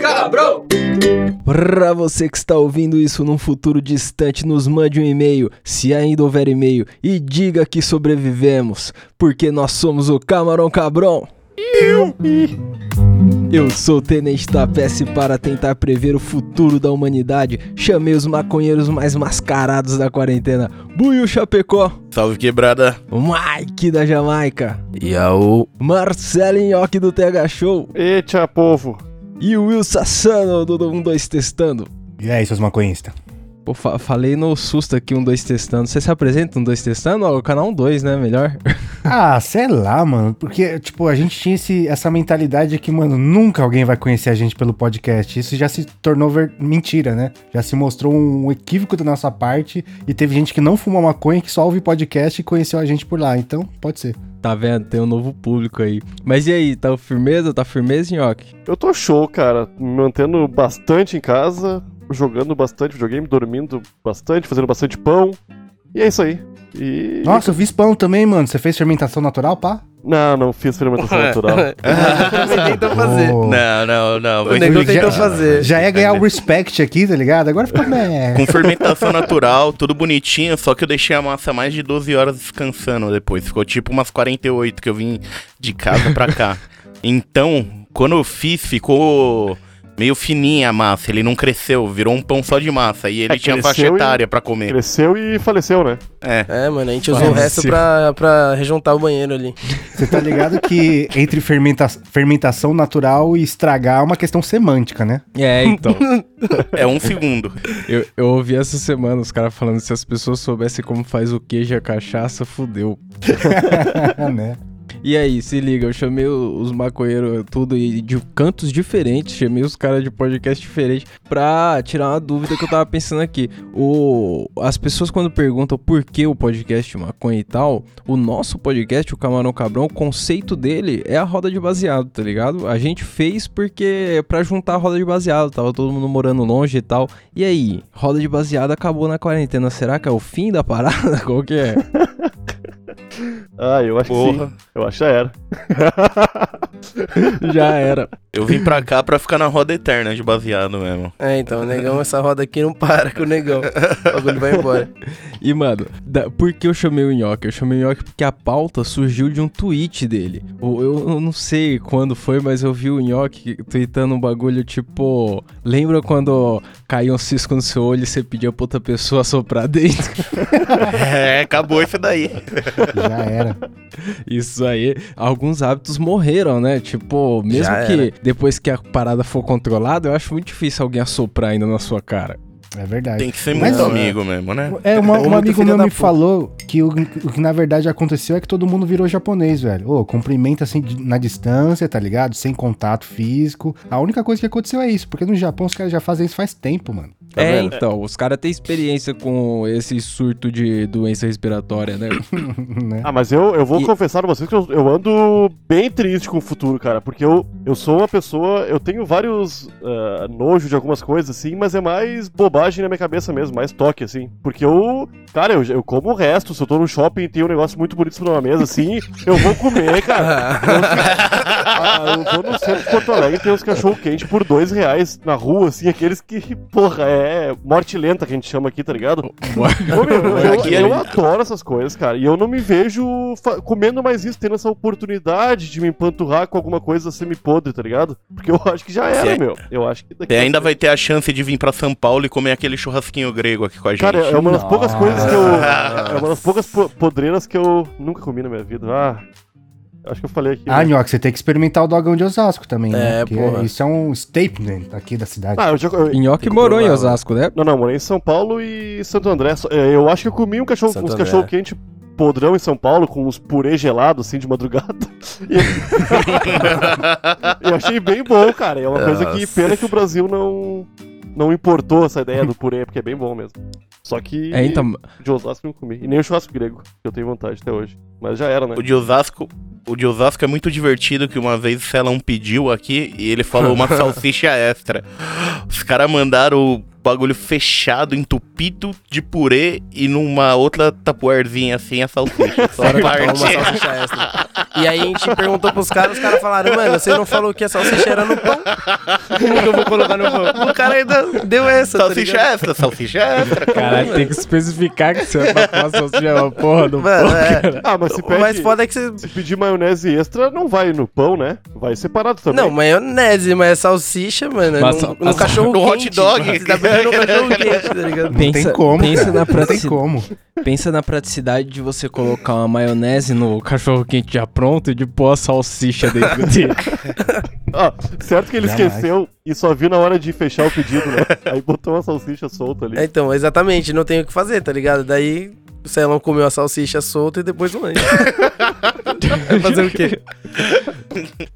Cabrão! Pra você que está ouvindo isso num futuro distante, nos mande um e-mail, se ainda houver e-mail, e diga que sobrevivemos, porque nós somos o Camarão Cabrão. Eu sou o Tenente Tapece para tentar prever o futuro da humanidade. Chamei os maconheiros mais mascarados da quarentena. Buiu Chapecó, Salve quebrada. Mike da Jamaica, E ao. Marcelo Nhoque do TH Show Eita, povo. e o Will Sassano do 12 Testando. E aí, seus maconhistas? Pô, fa- falei no susto aqui, um, dois testando. Você se apresenta, um, dois testando? Ó, o canal um, dois, né? Melhor. Ah, sei lá, mano. Porque, tipo, a gente tinha esse- essa mentalidade de que, mano, nunca alguém vai conhecer a gente pelo podcast. Isso já se tornou ver- mentira, né? Já se mostrou um equívoco da nossa parte e teve gente que não fuma maconha, que só ouve podcast e conheceu a gente por lá. Então, pode ser. Tá vendo? Tem um novo público aí. Mas e aí, tá firmeza? Tá firmeza, Nhoque? Eu tô show, cara. Me mantendo bastante em casa, jogando bastante videogame, dormindo bastante, fazendo bastante pão. E é isso aí. E. Nossa, eu fiz pão também, mano. Você fez fermentação natural, pá? Não, não fiz fermentação natural. Você tentou fazer. Oh. Não, não, não. O negão já- tentou fazer. Já ia ganhar o respect aqui, tá ligado? Agora ficou. meh. Com fermentação natural, tudo bonitinho, só que eu deixei a massa mais de 12 horas descansando depois. Ficou tipo umas 48 que eu vim de casa pra cá. Então, quando eu fiz, ficou meio fininha a massa. Ele não cresceu, virou um pão só de massa. E ele É, tinha faixa e- etária pra comer. Cresceu e faleceu, né? É. É, mano, a gente usou o resto pra, pra rejuntar o banheiro ali. Você tá ligado que entre fermenta- fermentação natural e estragar é uma questão semântica, né? É, então. É um segundo. eu, eu ouvi essa semana os caras falando se as pessoas soubessem como faz o queijo e a cachaça, fudeu. né? E aí, se liga, eu chamei os maconheiros tudo de cantos diferentes, chamei os caras de podcast diferentes pra tirar uma dúvida que eu tava pensando aqui. O, as pessoas quando perguntam por que o podcast maconha e tal, o nosso podcast, o Camarão Cabrão, o conceito dele é a roda de baseado, tá ligado? A gente fez porque pra juntar a roda de baseado, tava todo mundo morando longe e tal. E aí, roda de baseado acabou na quarentena, será que é o fim da parada? Qual que é? Ah, eu acho que Porra. sim. Eu acho que já era. Já era. Eu vim pra cá pra ficar na roda eterna de baseado mesmo. É, então, o negão, essa roda aqui não para com o negão. O bagulho vai embora. E, mano, da- por que eu chamei o Nhoque? Eu chamei o Nhoque porque a pauta surgiu de um tweet dele. O- Eu, eu não sei quando foi, mas eu vi o Nhoque tweetando um bagulho tipo... Lembra quando caiu um cisco no seu olho e você pedia pra outra pessoa soprar dentro? É, acabou isso daí. Já era. Isso aí. Alguns hábitos morreram, né? Tipo, mesmo Já que era. depois que a parada for controlada, eu acho muito difícil alguém assoprar ainda na sua cara. É verdade. Tem que ser Mas, muito ó, amigo mesmo, né? É, uma, um amigo meu me puta. falou que o, o que na verdade aconteceu é que todo mundo virou japonês, velho. Ô, cumprimenta assim na distância, tá ligado? Sem contato físico. A única coisa que aconteceu é isso, porque no Japão os caras já fazem isso faz tempo, mano. Tá é, vendo? então, os caras têm experiência com esse surto de doença respiratória, né? né? Ah, mas eu, eu vou E- confessar pra vocês que eu, eu ando bem triste com o futuro, cara. Porque eu, eu sou uma pessoa. Eu tenho vários ah, nojo de algumas coisas, assim, mas é mais bobagem na minha cabeça mesmo, mais toque, assim. Porque eu. Cara, eu, eu como o resto. Se eu tô no shopping e tem um negócio muito bonito sobre uma mesa, assim, eu vou comer, cara. Ah, eu vou no centro de Porto Alegre e tem uns cachorro quente por dois reais na rua, assim, aqueles que, porra, é morte lenta que a gente chama aqui, tá ligado? Ô, meu, eu, eu é- adoro essas coisas, cara. E eu não me vejo comendo mais isso, tendo essa oportunidade de me empanturrar com alguma coisa semi-podre, tá ligado? Porque eu acho que já era, Você- meu. Eu acho que daqui ainda vai ter a chance de vir pra São Paulo e comer aquele churrasquinho grego aqui com a gente. Cara, é uma das poucas coisas que eu. É uma das poucas po- podreiras que eu nunca comi na minha vida. Ah. Acho que eu falei aqui. Ah, né? Nhoque, você tem que experimentar o dogão de Osasco também, né? É, Porque porra. Isso é um statement aqui da cidade. Ah, eu já. eu- Nhoque morou em Osasco, né? Não, não, morei em São Paulo e Santo André. É, Eu acho que eu comi um cachorro, Santo uns André. cachorro quente podrão em São Paulo, com uns purê gelados assim de madrugada. E eu achei bem bom, cara. É uma coisa que Nossa. pena que o Brasil não não importou essa ideia do purê, porque é bem bom mesmo. Só que É, então, de Osasco eu não comi. E nem o churrasco grego, que eu tenho vontade até hoje. Mas já era, né? O de Osasco. O de Osasco é muito divertido que uma vez o Celão pediu aqui e ele falou uma salsicha extra. Os caras mandaram o bagulho fechado, entupido de purê e numa outra tapuerzinha assim a salsicha. Só botar uma parte. salsicha extra. E aí a gente perguntou pros caras, os caras falaram, mano, você não falou que a salsicha era no pão? Como que eu vou colocar no pão? O cara ainda deu essa, tá Salsicha ligado? extra, salsicha extra. caralho, tem que especificar que você vai falar salsicha uma porra do Mano, pão, é. cara. Ah, mas se pede... mais foda é que você... Se pedir maionese extra, não vai no pão, né? Vai separado também. Não, maionese, mas é salsicha, mano. Mas Mas no, a- cachorro no hot dog. Tá um quente, tá ligado? Não tem como, pensa cara. na Não tem praticidade. como. Pensa na praticidade de você colocar uma maionese no cachorro quente já pronto e de pôr a salsicha dentro dele. Ah, certo que ele Jamais. esqueceu e só viu na hora de fechar o pedido, né? Aí botou uma salsicha solta ali. É, Então, exatamente, não tem o que fazer, tá ligado? Daí o Celão comeu a salsicha solta e depois o lanche. Vai fazer o quê?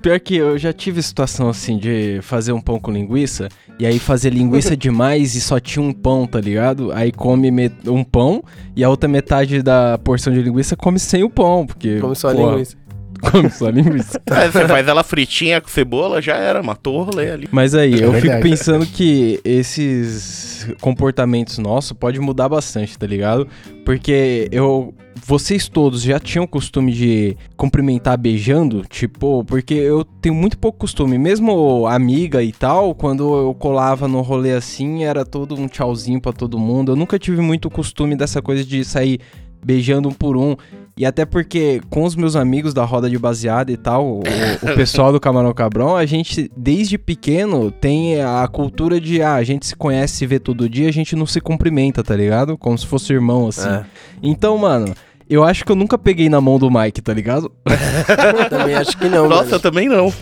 Pior que eu já tive situação assim de fazer um pão com linguiça e aí fazer linguiça demais e só tinha um pão, tá ligado? Aí come me- um pão e a outra metade da porção de linguiça come sem o pão, porque. Come só a linguiça. Come só a linguiça. É, você faz ela fritinha com cebola, já era, matou o rolê ali. Mas aí, eu fico verdade. pensando que esses comportamentos nossos pode mudar bastante, tá ligado? Porque eu. Vocês todos já tinham costume de cumprimentar beijando? Tipo, porque eu tenho muito pouco costume. Mesmo amiga e tal, quando eu colava no rolê assim, era todo um tchauzinho pra todo mundo. Eu nunca tive muito costume dessa coisa de sair beijando um por um. E até porque com os meus amigos da roda de baseada e tal, o, o pessoal do Camarão Cabrão, a gente desde pequeno tem a cultura de ah, a gente se conhece, se vê todo dia, a gente não se cumprimenta, tá ligado? Como se fosse irmão assim. É. Então, mano, eu acho que eu nunca peguei na mão do Mike, tá ligado? Também acho que não, Nossa, eu mano. também não.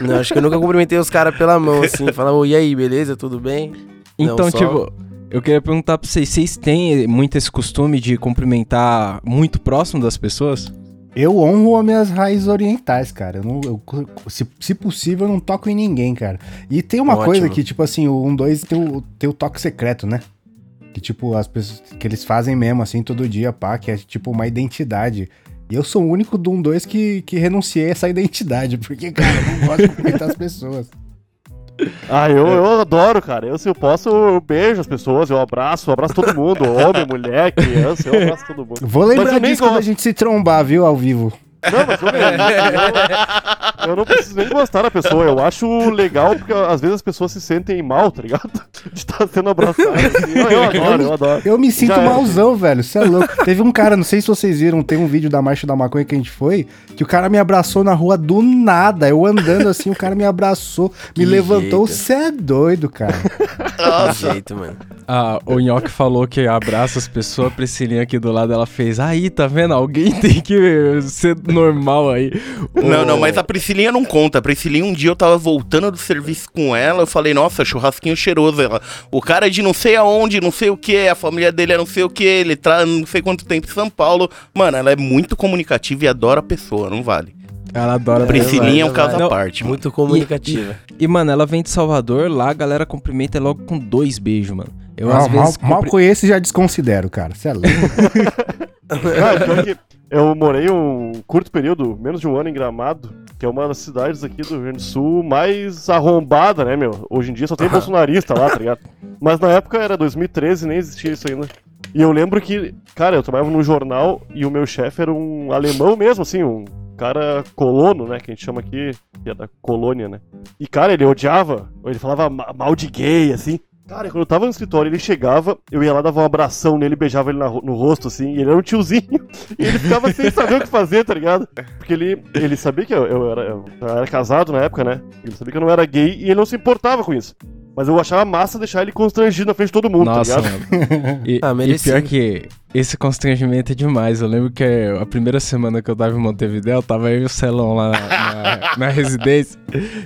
Não, acho que eu nunca cumprimentei os caras pela mão, assim. Falar, ô, e aí, beleza? Tudo bem? Não, Então, só- tipo, eu queria perguntar pra vocês, vocês têm muito esse costume de cumprimentar muito próximo das pessoas? Eu honro as minhas raízes orientais, cara. Eu não, eu- se, se possível, eu não toco em ninguém, cara. E tem uma Ótimo. coisa que, tipo assim, o 1-2 tem o, tem o toque secreto, né? Que, tipo, as pessoas. Que eles fazem mesmo, assim, todo dia, pá, que é tipo uma identidade. E eu sou o único do 1-2 que, que renunciei a essa identidade, porque, cara, eu não gosto de cumprimentar as pessoas. Ah, eu, eu adoro, cara. Eu, se eu posso, eu beijo as pessoas, eu abraço, eu abraço todo mundo. Homem, mulher, criança, eu abraço todo mundo. Vou lembrar disso quando a gente se trombar, viu, ao vivo. Não, mas eu, eu, eu não preciso nem gostar da pessoa. Eu acho legal porque às vezes as pessoas se sentem mal, tá ligado? De estar sendo abraçado. assim. Eu, eu adoro, eu adoro. Eu me sinto Já era. malzão, velho. Você é louco. Teve um cara, não sei se vocês viram, tem um vídeo da Marcha da Maconha que a gente foi, que o cara me abraçou na rua do nada. Eu andando assim, o cara me abraçou, me Que levantou. Você é doido, cara. Que jeito, mano. Ah, o Nhoque falou que abraça as pessoas, a Priscilinha aqui do lado, ela fez, aí, tá vendo? Alguém tem que ser normal aí. Não, não, mas a Priscilinha não conta. A Priscilinha, um dia eu tava voltando do serviço com ela, eu falei, nossa, churrasquinho cheiroso. Ela, o cara é de não sei aonde, não sei o que, a família dele é não sei o que, ele tá não sei quanto tempo em São Paulo. Mano, ela é muito comunicativa e adora a pessoa, não vale. Ela adora Priscilinha é um vai, caso à parte, mano. Muito comunicativa. E, mano, ela vem de Salvador, lá a galera cumprimenta logo com dois beijos, mano. Eu, Ah, às mal, vezes, mal cumpri- conheço e já desconsidero, cara. Você é louco. Eu morei um curto período, menos de um ano em Gramado, que é uma das cidades aqui do Rio Grande do Sul mais arrombada, né, meu? Hoje em dia só tem bolsonarista lá, tá ligado? Mas na época era 2013, nem existia isso ainda. E eu lembro que, cara, eu trabalhava num jornal e o meu chefe era um alemão mesmo, assim, um cara colono, né, que a gente chama aqui, que é da colônia, né? E, cara, ele odiava, ele falava ma- mal de gay, assim. Cara, quando eu tava no escritório, ele chegava, eu ia lá, dava um abração nele, beijava ele na no rosto, assim, e ele era um tiozinho. E ele ficava sem saber o que fazer, tá ligado? Porque ele, ele sabia que eu, eu era, eu era casado na época, né? Ele sabia que eu não era gay e ele não se importava com isso. Mas eu achava massa deixar ele constrangido na frente de todo mundo, Nossa, tá ligado? mano. E, Ah, e pior que esse constrangimento é demais. Eu lembro que a primeira semana que eu tava em Montevidéu, tava eu e o Celão lá na, na- na residência.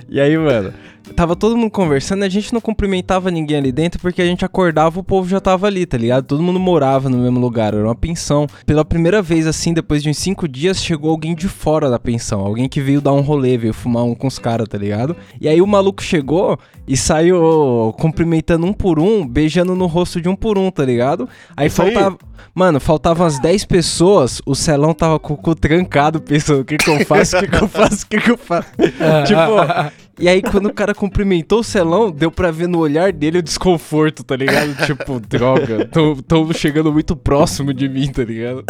E aí, mano, tava todo mundo conversando e a gente não cumprimentava ninguém ali dentro porque a gente acordava o povo já tava ali, tá ligado? Todo mundo morava no mesmo lugar, era uma pensão. Pela primeira vez, assim, depois de uns cinco dias, chegou alguém de fora da pensão. Alguém que veio dar um rolê, veio fumar um com os caras, tá ligado? E aí o maluco chegou e saiu cumprimentando um por um, beijando no rosto de um por um, tá ligado? Aí Isso aí. faltava. Mano, faltavam as 10 pessoas, o Celão tava com o cu trancado, pensando: o que que eu faço, o que que eu faço, o que que eu faço. tipo, e aí quando o cara cumprimentou o Celão, deu pra ver no olhar dele o desconforto, tá ligado? Tipo, droga, tô, tô chegando muito próximo de mim, tá ligado?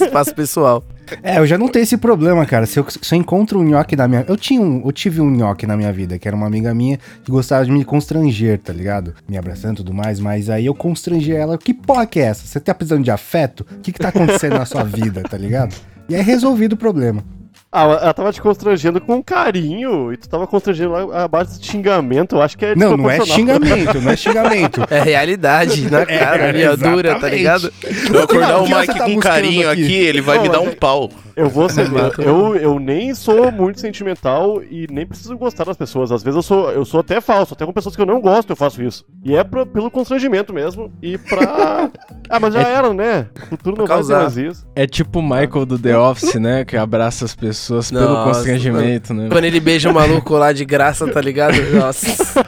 Espaço pessoal. É, eu já não tenho esse problema, cara. Se eu, se eu encontro um nhoque na minha. Eu tinha um, eu tive um nhoque na minha vida, que era uma amiga minha que gostava de me constranger, tá ligado? Me abraçando e tudo mais, mas aí eu constrangi ela. Que porra que é essa? Você tá precisando de afeto? O que que tá acontecendo na sua vida, tá ligado? E aí resolvido o problema. Ah, ela tava te constrangendo com carinho e tu tava constrangendo lá a base de xingamento. Eu acho que é Não, não é xingamento, não é xingamento. É realidade, na cara, ali, ó, dura, tá ligado? Se eu acordar O Mike tá com carinho aqui? aqui, ele vai Não, me dar um é- pau. Eu vou ser. Eu, eu nem sou muito sentimental e nem preciso gostar das pessoas. Às vezes eu sou, eu sou até falso, até com pessoas que eu não gosto eu faço isso. E é pro- pelo constrangimento mesmo. E pra. ah, mas já era, né? O futuro não vai ser causar. mais isso. É tipo o Michael do The Office, né? Que abraça as pessoas pelo Nossa, constrangimento, né? Quando ele beija o maluco lá de graça, tá ligado? Nossa.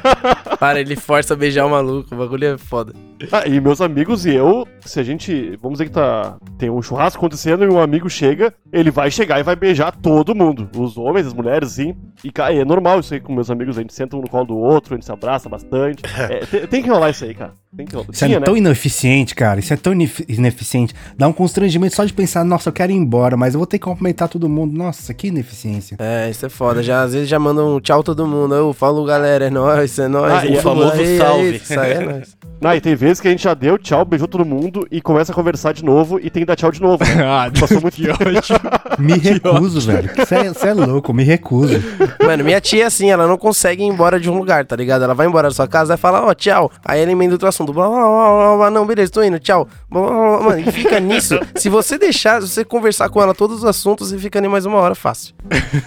Para, ele força a beijar o maluco. O bagulho é foda. Ah, e meus amigos e eu, se a gente. Vamos dizer que tá. Tem um churrasco acontecendo e um amigo chega, ele vai chegar e vai beijar todo mundo. Os homens, as mulheres, sim. E, cara, é normal isso aí com meus amigos. A gente senta um no colo do outro, a gente se abraça bastante. É, tem, tem que rolar isso aí, cara. Tem que rolar. Isso é Tinha, né? tão ineficiente, cara. Isso é tão inef- ineficiente. Dá um constrangimento só de pensar, nossa, eu quero ir embora, mas eu vou ter que cumprimentar todo mundo. Nossa, que ineficiência. É, isso é foda. Já, às vezes já mandam um tchau todo mundo. Eu falo, galera, é nóis, é nóis. Ah, Aí, o famoso aí, salve. aí, Isso aí é nóis. Não, e tem vezes que a gente já deu tchau, beijou todo mundo e começa a conversar de novo e tem que dar tchau de novo. né? ah, Passou muito que ótimo. Me recuso, velho. Você é louco, me recuso. Mano, minha tia é assim, ela não consegue ir embora de um lugar, tá ligado? Ela vai embora da sua casa e fala, ó, tchau. Aí ela emenda outro assunto. Blá, blá, blá, blá, blá, não, beleza, tô indo, tchau. Blá, blá, blá, Mano, e fica nisso. Se você deixar, se você conversar com ela todos os assuntos, você fica ali mais uma hora fácil.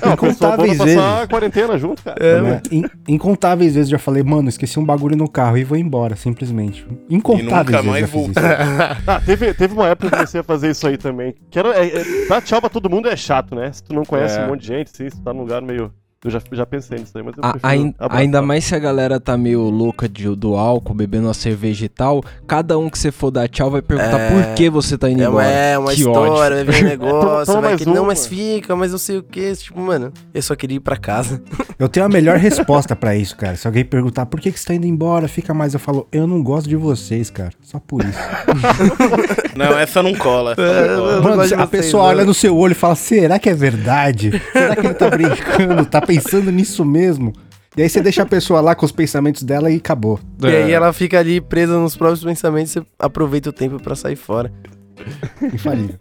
Não, boa Incontáveis pra passar vezes. a quarentena junto, cara. É, Né? In- incontáveis vezes eu já falei, mano, esqueci um bagulho no carro e vou embora, simplesmente. Incontáveis nunca vezes mais. Ah, teve, teve uma época que eu comecei a fazer isso aí também. Que era, é, é, dar tchau pra todo mundo é chato, né? Se tu não conhece É. um monte de gente, assim, se tu tá num lugar meio. Eu já, já pensei nisso aí, mas eu A- prefiro ainda mais se a galera tá meio louca de- do álcool, bebendo uma cerveja e tal, cada um que você for dar tchau vai perguntar É. por que você tá indo É embora. é uma Que história, ódio. vai vir um negócio, Toma vai mais que não, mas fica, mas não sei o que. Tipo, mano, eu só queria ir pra casa. Eu tenho a melhor resposta pra isso, cara. Se alguém perguntar por que, que você tá indo embora, fica mais, eu falo, eu não gosto de vocês, cara. Só por isso. Não, essa não cola. essa não cola. Mano, a vocês, pessoa não. olha no seu olho e fala, será que é verdade? Será que ele tá brincando? Tá pensando nisso mesmo? E aí você deixa a pessoa lá com os pensamentos dela e acabou. E aí ela fica ali presa nos próprios pensamentos, você aproveita o tempo pra sair fora. Infalível.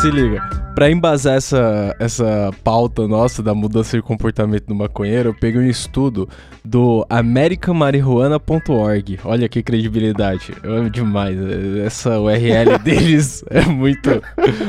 Se liga, pra embasar essa, essa pauta nossa da mudança de comportamento do maconheiro, eu peguei um estudo do americanmarihuana.org. Olha que credibilidade. Eu amo demais. Essa URL deles é muito.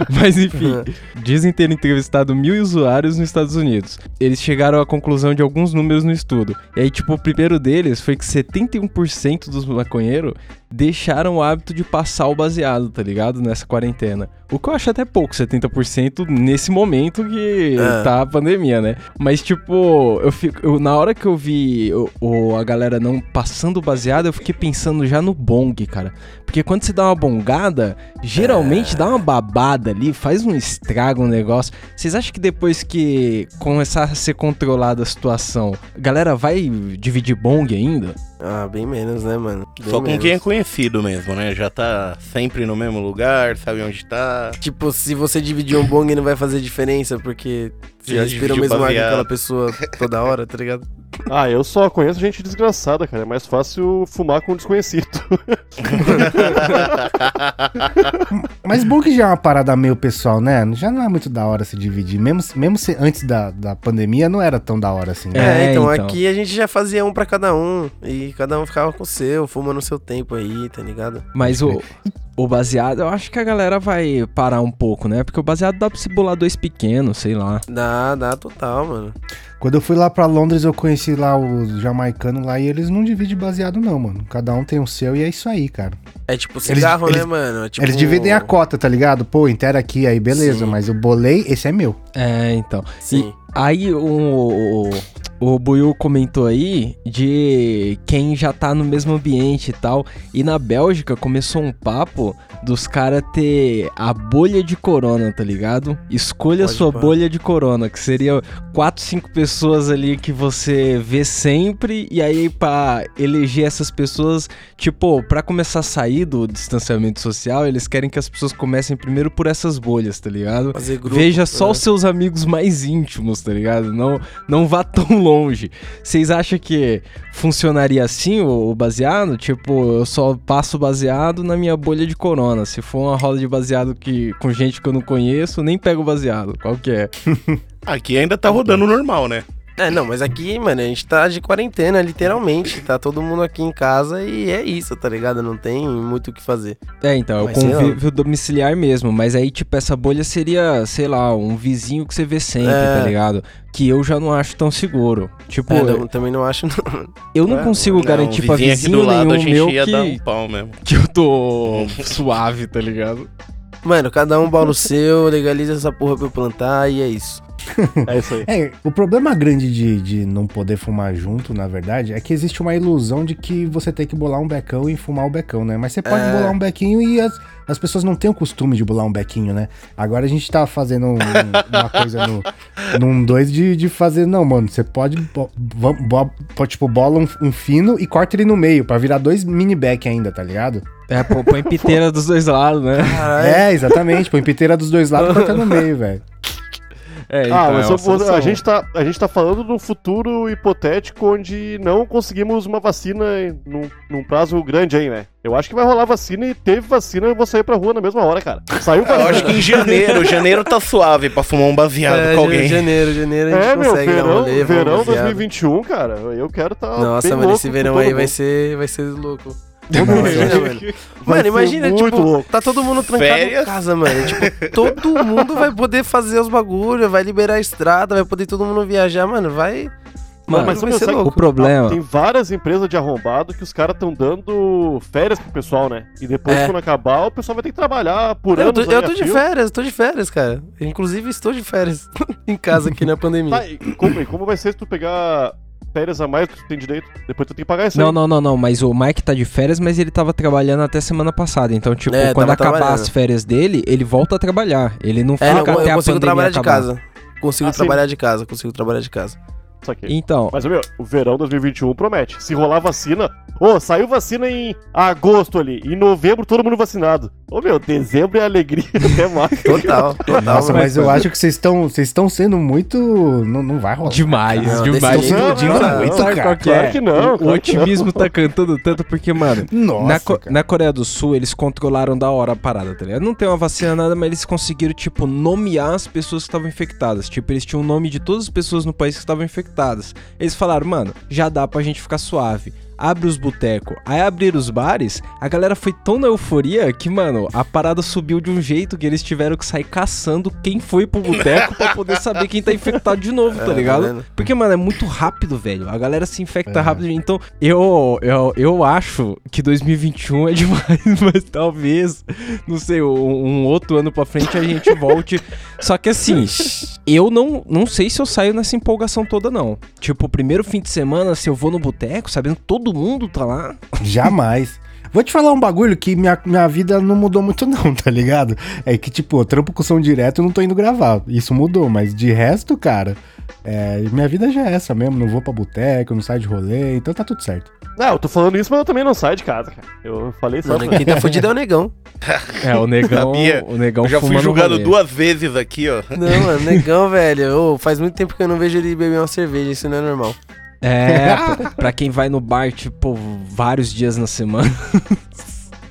Mas enfim, dizem ter entrevistado mil usuários nos Estados Unidos. Eles chegaram à conclusão de alguns números no estudo. E aí, tipo, o primeiro deles foi que 71% dos maconheiros deixaram o hábito de passar o baseado, tá ligado? Nessa quarentena. O que eu acho até pouco, 70% nesse momento que É. tá a pandemia, né? Mas, tipo, eu fico. eu- na hora que eu vi o, o- a galera não passando o baseado, eu fiquei pensando já no bong, cara. Porque quando você dá uma bongada, geralmente dá uma babada ali, faz um estrago no negócio. Vocês acham que depois que começar a ser controlada a situação, a galera vai dividir bong ainda? Ah, bem menos, né, mano? Bem Só com menos. quem é conhecido mesmo, né? Já tá sempre no mesmo lugar, sabe onde tá. Tipo, se você dividir um bong não vai fazer diferença, porque você Já respira o mesmo ar que baseado. aquela pessoa toda hora, tá ligado? Ah, eu só conheço gente desgraçada, cara. É mais fácil fumar com um desconhecido. Mas bom que já é uma parada meio pessoal, né? Já não é muito da hora se dividir. Mesmo, mesmo se antes da, da pandemia, não era tão da hora assim. né? É, então, então. aqui a gente já fazia um pra cada um. E cada um ficava com o seu, fuma no seu tempo aí, tá ligado? Mas o, o baseado, eu acho que a galera vai parar um pouco, né? Porque o baseado dá pra se bolar dois pequenos, sei lá. Dá, dá total, mano. Quando eu fui lá pra Londres, eu conheci lá os jamaicanos lá e eles não dividem baseado, não, mano. Cada um tem o seu e é isso aí, cara. É tipo cigarro, eles- né, mano? É tipo... Eles dividem a cota, tá ligado? Pô, inteira aqui, aí beleza, Sim. mas eu bolei, esse é meu. É, então. Sim. Aí o, o, o Buiu comentou aí de quem já tá no mesmo ambiente e tal. E na Bélgica começou um papo dos caras ter a bolha de corona, tá ligado? Escolha Pode sua bolha de corona, que seria quatro, cinco pessoas ali que você vê sempre. E aí, pra eleger essas pessoas, tipo, pra começar a sair do distanciamento social, eles querem que as pessoas comecem primeiro por essas bolhas, tá ligado? Grupo. Veja só né? os seus amigos mais íntimos, tá ligado? Não, não vá tão longe. Vocês acham que funcionaria assim o, o baseado? Tipo, eu só passo baseado na minha bolha de corona. Se for uma roda de baseado que, com gente que eu não conheço, nem pego baseado. Qual que é? Aqui ainda tá rodando normal, né? É, não, mas aqui, mano, a gente tá de quarentena, literalmente. Tá todo mundo aqui em casa e é isso, tá ligado? Não tem muito o que fazer. É, então, é o convívio domiciliar mesmo. Mas aí, tipo, essa bolha seria, sei lá, um vizinho que você vê sempre, É. tá ligado? Que eu já não acho tão seguro. Tipo, É, não, também não acho, não. eu não É, consigo Não, garantir pra vizinho aqui do lado nenhum a gente meu ia que... dar um pau mesmo. que eu tô suave, tá ligado? Mano, cada um bola o seu, legaliza essa porra pra eu plantar e é isso. É isso aí. É, o problema grande de, de não poder fumar junto, na verdade, é que existe uma ilusão de que você tem que bolar um becão e fumar o becão, né? Mas você pode É. bolar um bequinho e as, as pessoas não têm o costume de bolar um bequinho, né? Agora a gente tá fazendo um- uma coisa no, num dois de, de fazer, não, mano, você pode, bo, bo- bo- tipo, bola um, um fino e corta ele no meio, pra virar dois mini beck ainda, tá ligado? É, pô, põe piteira dos dois lados, né? Caralho. É, exatamente, põe piteira dos dois lados e corta no meio, velho. É, ah, então, mas é eu- a, gente tá, a gente tá falando de um futuro hipotético onde não conseguimos uma vacina num, num prazo grande aí, né? Eu acho que vai rolar vacina e teve vacina eu vou sair pra rua na mesma hora, cara. Saiu Eu vacina. acho que em janeiro, janeiro tá suave pra fumar um baseado É, com alguém. janeiro, janeiro a gente É, meu, consegue dar um verão, rolê, verão baseado. 2021, cara, eu quero tá Nossa, bem mano, louco esse verão aí vai ser, vai ser louco. Nossa, Imagina, mano. Vai Mano, imagina, muito tipo, louco. tá todo mundo trancado Férias? em casa, mano. Tipo, todo mundo vai poder fazer os bagulhos, vai liberar a estrada, vai poder todo mundo viajar, mano. Vai. Mano, mas vai você ser louco. o problema... Tem várias empresas de arrombado que os caras estão dando férias pro pessoal, né? E depois, É. quando acabar, o pessoal vai ter que trabalhar por Eu anos. tô, eu tô de fio. férias, tô de férias, cara. Inclusive, estou de férias em casa aqui na pandemia. Tá, e como, e como vai ser se tu pegar férias a mais que tu tem direito? Depois tu tem que pagar isso Não, aí. não, não, não, mas o Mike tá de férias, mas ele tava trabalhando até semana passada. Então, tipo, É, quando acabar as férias dele, ele volta a trabalhar. Ele não É, fica não, até eu a consigo pandemia trabalhar de acabar. casa. Consigo Ah, sim. trabalhar de casa, consigo trabalhar de casa. Isso aqui. Então, Mas, meu, o verão 2021 promete. Se rolar vacina. Ô, saiu vacina em agosto ali. Em novembro, todo mundo vacinado. Ô, meu, dezembro é alegria até mais. Total, total. Nossa, mas eu acho que vocês estão vocês estão sendo muito. Não, não vai rolar. demais, Não, demais. Não, muito, cara. qual que Claro é? que não, O, claro o não. otimismo tá cantando tanto porque, mano, Nossa, na, Co- na Coreia do Sul eles controlaram da hora a parada, tá ligado? Não tem uma vacina nada, mas eles conseguiram, tipo, nomear as pessoas que estavam infectadas. Tipo, eles tinham o nome de todas as pessoas no país que estavam infectadas. Eles falaram, mano, já dá pra gente ficar suave. Abre os botecos. Aí abriram os bares, a galera foi tão na euforia que, mano, a parada subiu de um jeito que eles tiveram que sair caçando quem foi pro boteco pra poder saber quem tá infectado de novo, tá É, ligado? Porque, mano, é muito rápido, velho. A galera se infecta É. rápido. Então, eu, eu, eu acho que 2021 é demais, mas talvez, não sei, um, um outro ano pra frente a gente volte. Só que assim, eu não, não sei se eu saio nessa empolgação toda, não. Tipo, o primeiro fim de semana, se eu vou no boteco, sabendo que todo mundo tá lá. Jamais. Vou te falar um bagulho que minha, minha vida não mudou muito, não, tá ligado? É que, tipo, eu trampo com som direto e não tô indo gravar. Isso mudou, mas de resto, cara, é, minha vida já é essa mesmo. Não vou pra boteco, não saio de rolê, então tá tudo certo. Não, eu tô falando isso, mas eu também não saio de casa, cara. Eu falei só. Mano, quem tá fudido é o negão. É, o negão. Sabia? o negão Eu já fui julgado rolê. duas vezes aqui, ó. Não, mano, negão, velho. Ô, faz muito tempo que eu não vejo ele beber uma cerveja, isso não é normal. É, pra, pra quem vai no bar, tipo, vários dias na semana.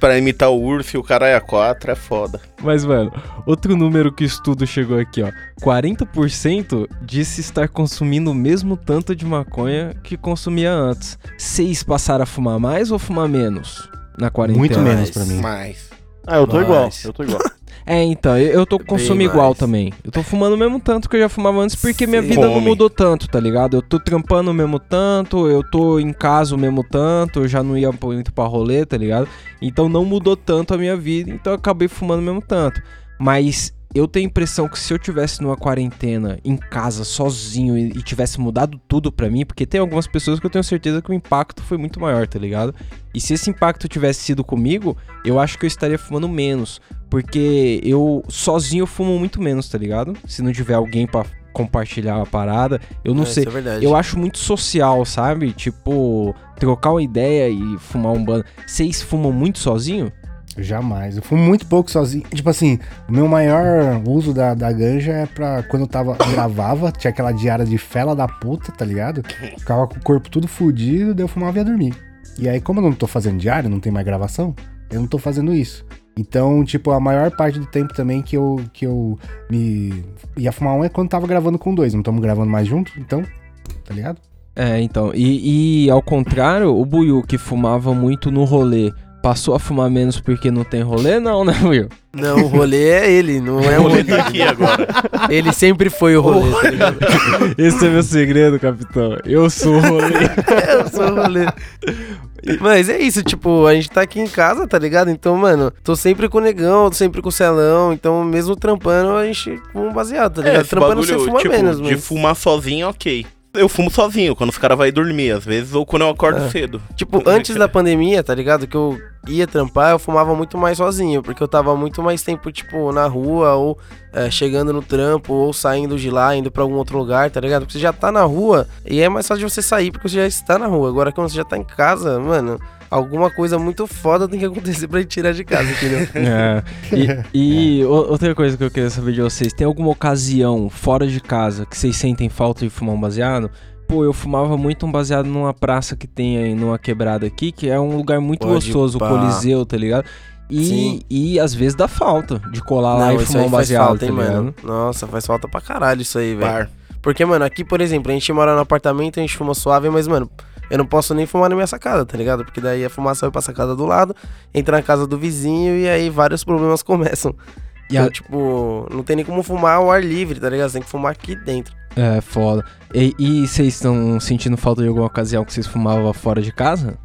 Pra imitar o urso e o cara é a quatro, é foda. Mas, mano, outro número que o estudo chegou aqui, ó. 40% disse estar consumindo o mesmo tanto de maconha que consumia antes. Vocês passaram a fumar mais ou fumar menos na quarentena? Muito menos pra mim. Mas. Ah, eu tô Mas- igual, eu tô igual. É, então, eu, eu tô consumo igual mais. também. Eu tô fumando o mesmo tanto que eu já fumava antes, porque minha Sim. vida não Come. mudou tanto, tá ligado? Eu tô trampando o mesmo tanto, eu tô em casa o mesmo tanto, eu já não ia muito pra rolê, tá ligado? Então não mudou tanto a minha vida, então eu acabei fumando o mesmo tanto. Mas eu tenho a impressão que se eu tivesse numa quarentena, em casa, sozinho, e, e tivesse mudado tudo pra mim, porque tem algumas pessoas que eu tenho certeza que o impacto foi muito maior, tá ligado? E se esse impacto tivesse sido comigo, eu acho que eu estaria fumando menos. Porque eu sozinho fumo muito menos, tá ligado? Se não tiver alguém pra compartilhar a parada, eu não É, sei. Isso é. Eu acho muito social, sabe? Tipo, trocar uma ideia e fumar um bando. Vocês fumam muito sozinho? Jamais. Eu fumo muito pouco sozinho. Tipo assim, o meu maior uso da, da ganja é pra quando eu tava gravava, tinha aquela diária de fela da puta, tá ligado? Ficava com o corpo tudo fudido, daí eu fumava e ia dormir. E aí, como eu não tô fazendo diário, não tem mais gravação, eu não tô fazendo isso. Então, tipo, a maior parte do tempo também que eu, que eu me ia fumar um é quando tava gravando com dois. Não estamos gravando mais junto, então, tá ligado? É, então. E, e ao contrário, o Buiu que fumava muito no rolê. Passou a fumar menos porque não tem rolê? Não, né, Buiu? Não, o rolê é ele, não é O rolê tá aqui agora. Ele sempre foi o rolê, tá? Esse é meu segredo, capitão. Eu sou o rolê. Eu sou o rolê. Mas é isso, tipo, a gente tá aqui em casa, tá ligado? Então, mano, tô sempre com o negão, tô sempre com o celão. Então, mesmo trampando, a gente fuma um baseado, tá É, ligado? esse trampando você bagulho, fuma tipo, menos, de mas. fumar sozinho, ok. Eu fumo sozinho, quando os caras vão dormir, às vezes, ou quando eu acordo É. cedo. Tipo, é antes da é? pandemia, tá ligado? Que eu ia trampar, eu fumava muito mais sozinho, porque eu tava muito mais tempo, tipo, na rua, ou é, chegando no trampo, ou saindo de lá, indo pra algum outro lugar, tá ligado? Porque você já tá na rua, e é mais fácil de você sair, porque você já está na rua. Agora, quando você já tá em casa, mano, alguma coisa muito foda tem que acontecer pra gente tirar de casa, entendeu? É. E, e o- outra coisa que eu queria saber de vocês: tem alguma ocasião fora de casa que vocês sentem falta de fumar um baseado? Pô, eu fumava muito um baseado numa praça que tem aí numa quebrada aqui, que é um lugar muito Pode gostoso, o pá. Coliseu, tá ligado? E, Sim. e às vezes dá falta de colar lá e fumar um faz baseado, falta, tá hein, ligado? mano? Nossa, faz falta pra caralho isso aí, velho. Porque, mano, aqui, por exemplo, a gente mora no apartamento, a gente fuma suave, mas, mano, eu não posso nem fumar na minha sacada, tá ligado? Porque daí a fumaça vai pra sacada do lado, entra na casa do vizinho e aí vários problemas começam. E Então, a- tipo, não tem nem como fumar ao ar livre, tá ligado? Você tem que fumar aqui dentro. É, foda. E e vocês estão sentindo falta de alguma ocasião que vocês fumavam fora de casa?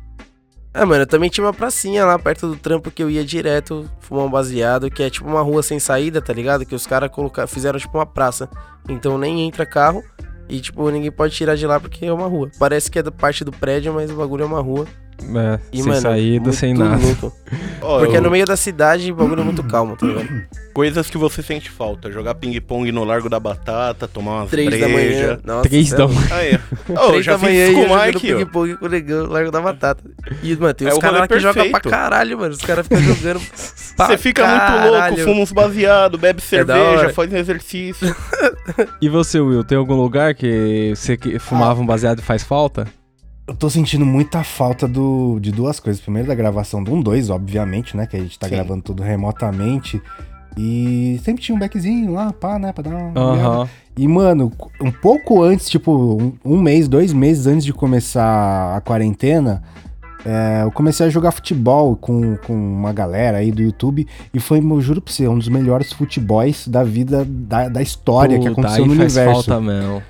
Ah, mano, eu também tinha uma pracinha lá perto do trampo que eu ia direto fumar um baseado, que é tipo uma rua sem saída, tá ligado? Que os caras fizeram tipo uma praça. Então nem entra carro e, tipo, ninguém pode tirar de lá porque é uma rua. Parece que é da parte do prédio, mas o bagulho é uma rua. É, E, sem mano, saída, muito sem nada. Ó, Porque eu- é no meio da cidade o bagulho é muito calmo, tá ligado? Coisas que você sente falta. Jogar ping-pong no Largo da Batata, tomar umas Três da manhã. breja. Nossa, Três é da louco. Aí, Três já da fiz manhã e com eu o Mike, ó. ping-pong com o negão, largo da batata. E, mano, tem É os o caras que jogam pra caralho, mano. Os caras ficam jogando pra Você fica muito louco, fuma uns baseados, bebe da cerveja, hora. faz um exercício. E você, Will, tem algum lugar que você que fumava um baseado e faz falta? Eu tô sentindo muita falta do, de duas coisas. Primeiro, da gravação do 1-2, obviamente, né? Que a gente tá Sim. gravando tudo remotamente. E sempre tinha um backzinho lá, pá, né? Pra dar uma. Aham. E, mano, um pouco antes, tipo, um, um mês, dois meses antes de começar a quarentena, é, eu comecei a jogar futebol com, com uma galera aí do YouTube. E foi, eu juro pra você, um dos melhores futebols da vida, da, da história que Puta, aconteceu aí no faz universo. falta mesmo.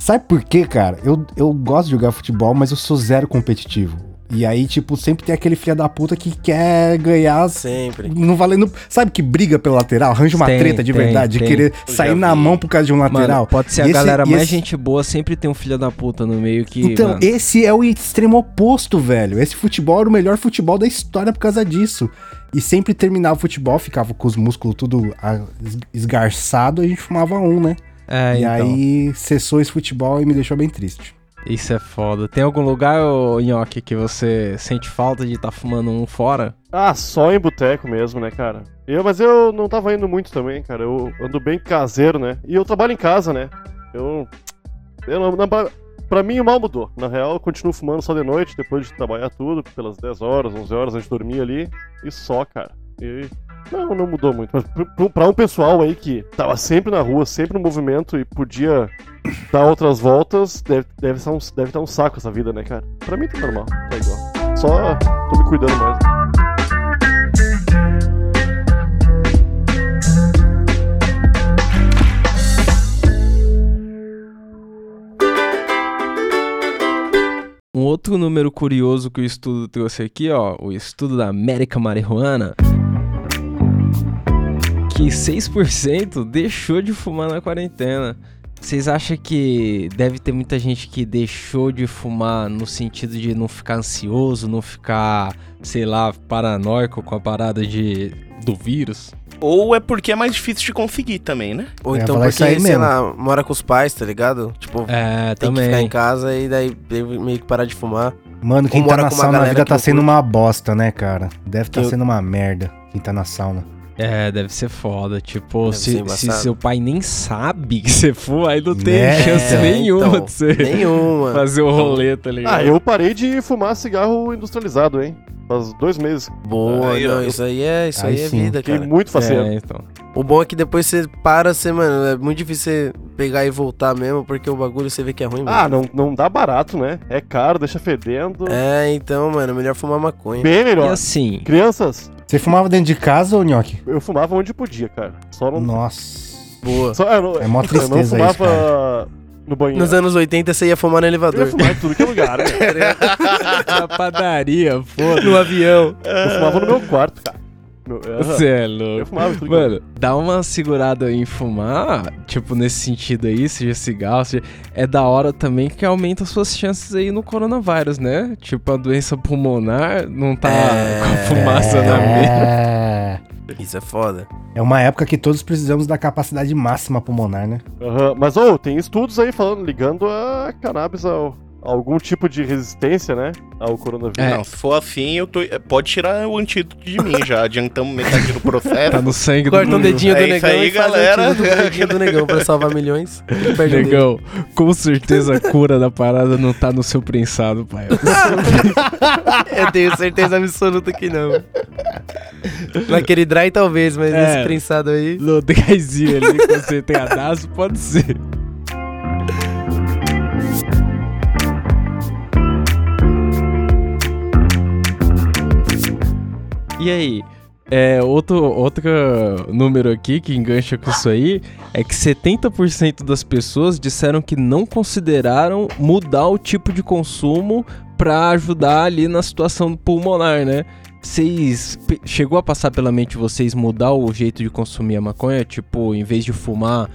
Sabe por quê, cara? Eu, eu gosto de jogar futebol, mas eu sou zero competitivo. E aí, tipo, sempre tem aquele filho da puta que quer ganhar Sempre. não valendo. Sabe que briga pelo lateral? Arranja uma Tem, treta de tem, verdade, tem. de querer Eu sair na mão por causa de um lateral. Mano, pode ser a E esse- galera mais esse- gente boa, sempre tem um filho da puta no meio que. Então, mano, esse é o extremo oposto, velho. Esse futebol era o melhor futebol da história por causa disso. E sempre terminava o futebol, ficava com os músculos tudo es- esgarçado, a gente fumava um, né? É, e então. aí cessou esse futebol e me deixou bem triste. Isso é foda. Tem algum lugar, ô, Nhoque, que você sente falta de estar fumando um fora? Ah, só em boteco mesmo, né, cara? Eu, mas eu não tava indo muito também, cara. Eu ando bem caseiro, né? E eu trabalho em casa, né? Eu. eu não, não- pra mim o mal mudou. Na real, eu continuo fumando só de noite, depois de trabalhar tudo, pelas 10 horas, 11 horas antes de dormir ali. E só, cara. E. Não, não mudou muito. Mas para um pessoal aí que tava sempre na rua, sempre no movimento e podia dar outras voltas, deve, deve, ser um, deve estar um saco essa vida, né, cara? Pra mim tá normal, tá igual. Só tô me cuidando mais. Um outro número curioso que o estudo trouxe aqui, ó, o estudo da América Marihuana que 6% deixou de fumar na quarentena. Vocês acham que deve ter muita gente que deixou de fumar no sentido de não ficar ansioso, não ficar, sei lá, paranoico com a parada de do vírus? Ou é porque é mais difícil de conseguir também, né? Ou então porque, sei mesmo. lá, mora com os pais, tá ligado? Tipo, É, tem que ficar em também. casa e daí meio que parar de fumar. Mano, quem Ou tá mora na sauna, a galera vida que tá sendo uma bosta, né, cara? Deve tá eu- sendo uma merda quem tá na sauna. É, deve ser foda. Tipo, Deve se, se seu pai nem sabe que você fuma, aí não tem Né? chance É, nenhuma então, de você Nenhuma. fazer o rolê, tá ligado? Ah, eu parei de fumar cigarro industrializado, hein? Faz dois meses. Boa, Aí, não, eu- isso aí é, isso Aí aí é sim. vida, Fiquei cara. muito faceiro. É, então. O bom é que depois você para, você, mano, é muito difícil você pegar e voltar mesmo, porque o bagulho você vê que é ruim mesmo. Ah, não, não dá barato, né? É caro, deixa fedendo. É, então, mano, melhor fumar maconha. Bem E melhor. assim, Crianças, Você fumava dentro de casa ou, Nhoque? eu fumava onde podia, cara. Só não. Nossa. Boa. Só, eu não, É mó eu não tristeza isso, fumava no banheiro. Nos anos 80 você ia fumar no Eu ia elevador. fumar em tudo que é lugar, né? na padaria, foda no avião. Eu fumava no meu quarto, cara. Você é Eu louco. fumava em tudo que é Mano, dá uma segurada em fumar, tipo, nesse sentido aí, seja cigarro, seja... é da hora também que aumenta suas chances aí no coronavírus, né? Tipo, a doença pulmonar não tá É. com a fumaça na mente. É... Isso é foda. É uma época que todos precisamos da capacidade máxima pulmonar, né? Aham, Mas, ô, tem estudos aí falando, ligando a cannabis ao, algum tipo de resistência, né? Ao coronavírus. É. Não, se for assim, eu tô... pode tirar o antídoto de mim já. Adiantamos metade do processo. Tá no sangue Corta do um dedinho do É isso negão aí, e faz galera. o antídoto do dedinho do negão pra salvar milhões. Um. Negão, com certeza a cura da parada não tá no seu prensado, pai. Eu tenho certeza absoluta que não. Naquele dry talvez, mas É. nesse prensado aí. No gásinho ali que você tem adaço, pode ser. E aí, é, outro, outro número aqui que engancha com isso aí é que 70% das pessoas disseram que não consideraram mudar o tipo de consumo pra ajudar ali na situação pulmonar, né? Vocês chegou a passar pela mente vocês mudar o jeito de consumir a maconha, tipo, em vez de fumar,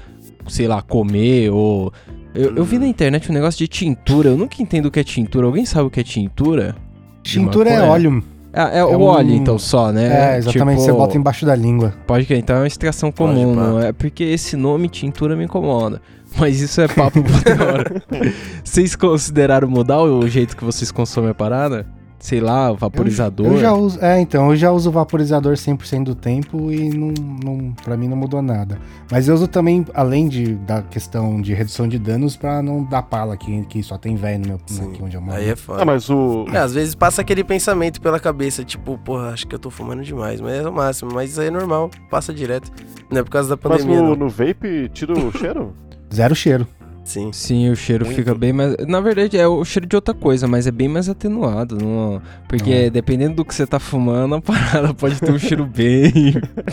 sei lá, comer ou eu, eu vi na internet um negócio de tintura. Eu nunca entendo o que é tintura. Alguém sabe o que é tintura? Tintura é óleo. É, é, É o um- óleo, então, só, né? É, exatamente. Tipo, Você bota embaixo da língua. Pode que então é uma extração comum, não é? Porque esse nome tintura me incomoda. Mas isso é papo pra hora. Vocês consideraram mudar o jeito que vocês consomem a parada? Sei lá, vaporizador? Eu já uso, é, então, eu já uso vaporizador 100% do tempo e não, não, pra mim não mudou nada. Mas eu uso também, além de, da questão de redução de danos, pra não dar pala aqui, que só tem velho no meu, Sim. aqui onde eu moro. Aí é foda. Ah, mas o. É, às vezes passa aquele pensamento pela cabeça, tipo, porra, acho que eu tô fumando demais, mas é o máximo. Mas isso aí é normal, passa direto. Não é por causa da Mas pandemia, no, não. no vape tira o cheiro? Zero cheiro. Sim. Sim, o cheiro Muito. fica bem mais. Na verdade, é o cheiro de outra coisa, mas é bem mais atenuado. Não... Porque Não é. dependendo do que você tá fumando, a parada pode ter um cheiro bem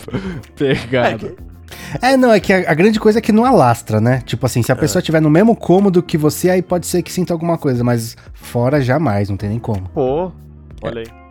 pegado. É, não, é que a, a grande coisa é que não alastra, né? Tipo assim, se a pessoa estiver no mesmo cômodo que você, aí pode ser que sinta alguma coisa, mas fora jamais, não tem nem como. Pô, olha aí. É,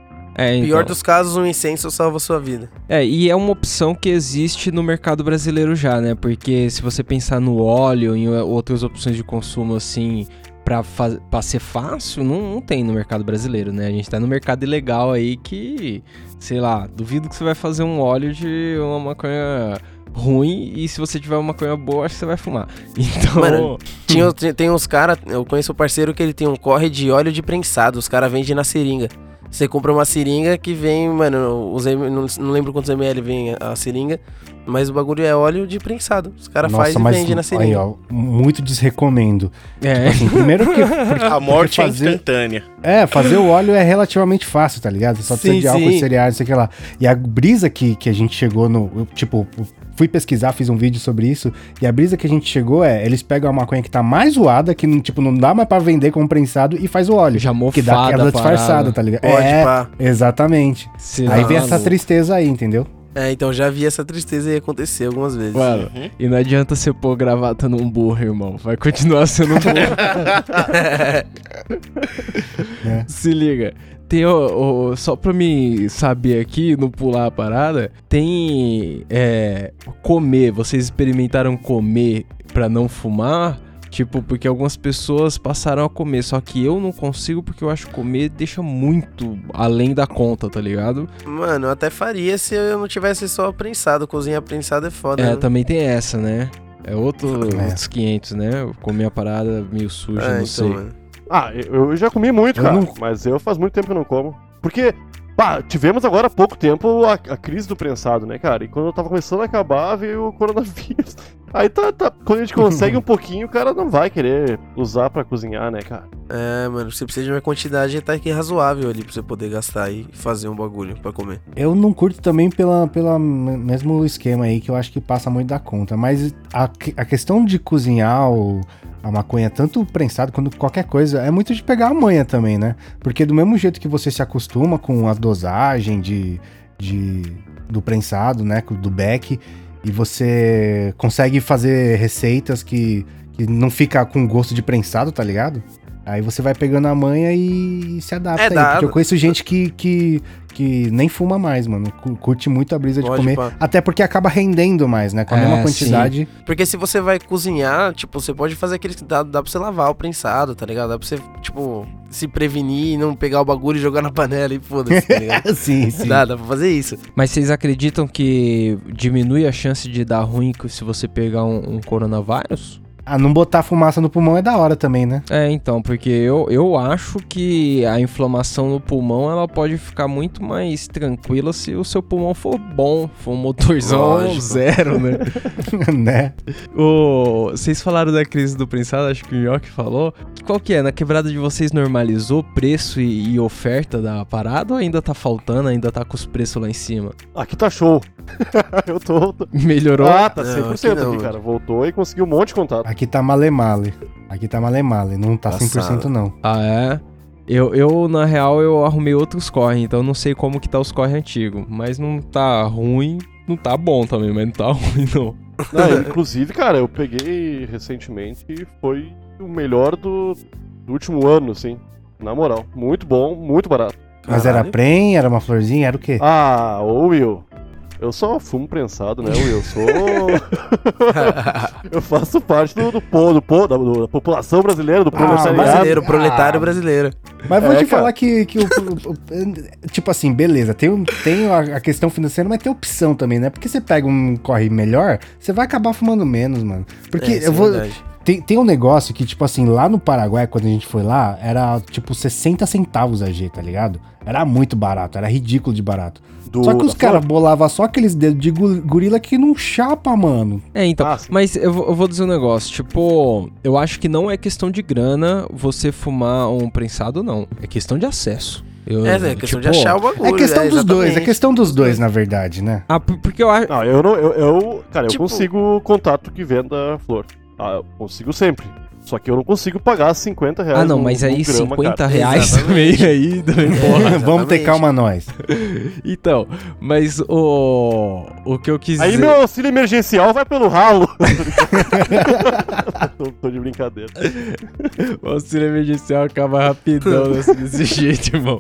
então. Pior dos casos, um incenso salva a sua vida. É, e é uma opção que existe no mercado brasileiro já, né? Porque se você pensar no óleo e em outras opções de consumo assim, pra, pra ser fácil, não, não tem no mercado brasileiro, né? A gente tá no mercado ilegal aí que, sei lá, duvido que você vai fazer um óleo de uma maconha ruim e se você tiver uma maconha boa, acho que você vai fumar. Então, Mano, Tinha, tem, tem uns caras, eu conheço um parceiro que ele tem um corre de óleo de prensado, os caras vendem na seringa. Você compra uma seringa que vem, mano, os, não, não lembro quantos ml vem a, a seringa, mas o bagulho é óleo de prensado. Os caras fazem e vendem na seringa. aí, ó, muito desrecomendo. é, Assim, primeiro que... porque- A morte porque é fazer- instantânea. É, fazer o óleo é relativamente fácil, tá ligado? Você só precisa Sim, de álcool sim. e cereais, não sei o que lá. E a brisa que, que a gente chegou no. Tipo, fui pesquisar, fiz um vídeo sobre isso. E a brisa que a gente chegou é: eles pegam a maconha que tá mais zoada, que não, tipo, não dá mais pra vender como prensado, e faz o óleo. já que dá mofada aquela disfarçada, tá ligado? Pode, é, pá. exatamente. Sei aí vem essa tristeza aí, entendeu? É, então já vi essa tristeza aí acontecer algumas vezes. Mano, Uhum. e não adianta você pôr gravata num burro, irmão. Vai continuar sendo um burro. É. Se liga. Tem o, o- Só pra me saber aqui, não pular a parada, tem. É. Comer. Vocês experimentaram comer pra não fumar? Tipo, porque algumas pessoas passaram a comer, só que eu não consigo porque eu acho que comer deixa muito além da conta, tá ligado? Mano, eu até faria se eu não tivesse só prensado. Cozinhar prensado é foda. É, né? também tem essa, né? É outro, É. outros 500, né? Comer a parada meio suja, É, não então, sei. mano. Ah, eu eu já comi muito, Eu cara. não- Mas eu faz muito tempo que eu não como. Porque, pá, tivemos agora há pouco tempo a, a crise do prensado, né, cara? E quando eu tava começando a acabar, veio o coronavírus. Aí tá, tá. Quando a gente consegue um pouquinho, o cara não vai querer usar pra cozinhar, né, cara? É, mano, você precisa de uma quantidade até que razoável ali pra você poder gastar e fazer um bagulho pra comer. Eu não curto também pela, pela me- mesmo esquema aí, que eu acho que passa muito da conta. Mas a, a questão de cozinhar o- a maconha, tanto prensado quanto qualquer coisa, é muito de pegar a manha também, né? Porque do mesmo jeito que você se acostuma com a dosagem de, de do prensado, né? Do beck, e você consegue fazer receitas que, que não fica com gosto de prensado, tá ligado? Aí você vai pegando a manha e se adapta É, aí. dá- Porque eu conheço gente que, que, que nem fuma mais, mano. Cu- Curte muito a brisa de Pode, comer. pá. Até porque acaba rendendo mais, né? Com a É, mesma quantidade. Porque se você vai cozinhar, tipo, você pode fazer aquele. Dá, dá pra você lavar o prensado, tá ligado? Dá pra você, tipo, se prevenir e não pegar o bagulho e jogar na panela e foda-se, tá ligado? sim, sim. Dá, dá pra fazer isso. Mas vocês acreditam que diminui a chance de dar ruim se você pegar um, um coronavírus? Ah, não botar fumaça no pulmão é da hora também, né? É, então, porque eu, eu acho que a inflamação no pulmão ela pode ficar muito mais tranquila se o seu pulmão for bom, for um motorzão Lógico. zero, né? né? O, vocês falaram da crise do prensado, acho que o Nhoque falou. Qual que é? Na quebrada de vocês normalizou preço e, e oferta da parada ou ainda tá faltando, ainda tá com os preços lá em cima? Aqui tá show. eu tô. Melhorou? Ah, tá Não, 100% aqui aqui, não, cara. Voltou e conseguiu um monte de contato. Aqui tá male-male. Aqui tá male-male. Não tá 100% Passado. não. Ah, é? Eu, eu, na real, eu arrumei outros corre, então eu não sei como que tá os corre antigos. Mas não tá ruim, não tá bom também, mas não tá ruim, não. Não, inclusive, cara, eu peguei recentemente e foi o melhor do, do último ano, assim. Na moral. Muito bom, muito barato. Mas era prem, era uma florzinha, era o quê? Ah, ô Will. Eu só fumo prensado, né, Will? Eu sou. eu faço parte do, do, po- do, po- da, da população brasileira, do Ah, proletariado. brasileiro, Ah. proletário brasileiro. Mas vou É, te cara. falar que, que o, o- o- Tipo assim, beleza, tem, tem a, a questão financeira, mas tem opção também, né? Porque você pega um corre melhor, você vai acabar fumando menos, mano. Porque É, isso eu é vou. Tem, tem um negócio que, tipo assim, lá no Paraguai, quando a gente foi lá, era tipo 60 centavos a G, tá ligado? Era muito barato, era ridículo de barato. Do- só que os caras bolavam só aqueles dedos de gorila que não chapa, mano. É, então, Ah, mas eu, vou- eu vou dizer um negócio, tipo, eu acho que não é questão de grana você fumar um prensado, não. É questão de acesso. Eu, É, é questão de tipo, achar o bagulho. É questão dos dois, é questão dos dois, na verdade, né? Ah, por- porque eu acho. Não, eu não. Eu, eu- cara, Tipo- eu consigo contato que venda flor. Ah, eu consigo sempre. Só que eu não consigo pagar 50 reais. Ah, não, mas no aí grama, 50 cara. reais também aí. também, porra. Vamos ter calma nós. Então, mas o. O que eu quis Aí dizer. meu auxílio emergencial vai pelo ralo. tô, tô de brincadeira. O auxílio emergencial acaba rapidão desse, desse jeito, irmão.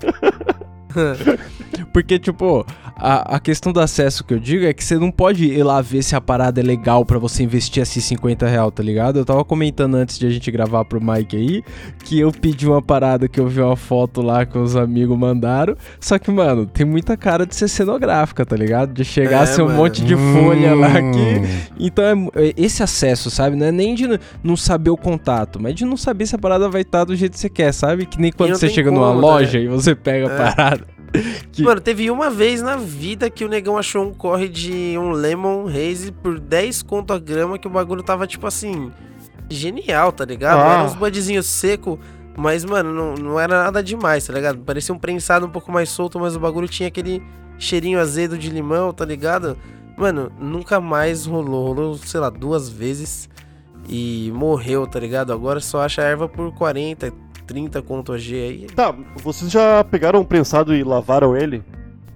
Porque, tipo, a, a questão do acesso que eu digo é que você não pode ir lá ver se a parada é legal pra você investir esses 50 real, tá ligado? Eu tava comentando antes de a gente gravar pro Mike aí que eu pedi uma parada que eu vi uma foto lá que os amigos mandaram. Só que, mano, tem muita cara de ser cenográfica, tá ligado? De chegar É, a ser um mano. monte de folha lá Hum. que. Então é é esse acesso, sabe? Não é nem de não saber o contato, mas de não saber se a parada vai estar do jeito que você quer, sabe? Que nem quando você chega numa como, loja né? e você pega a É. parada. Que- Mano, teve uma vez na vida que o negão achou um corre de um Lemon Haze por 10 conto a grama que o bagulho tava, tipo assim, genial, tá ligado? Ah. Era uns budzinhos seco, mas, mano, não, não era nada demais, tá ligado? Parecia um prensado um pouco mais solto, mas o bagulho tinha aquele cheirinho azedo de limão, tá ligado? Mano, nunca mais rolou. Rolou, sei lá, duas vezes e morreu, tá ligado? Agora só acha a erva por 40, 30 conto a G aí. Tá, vocês já pegaram um prensado e lavaram ele?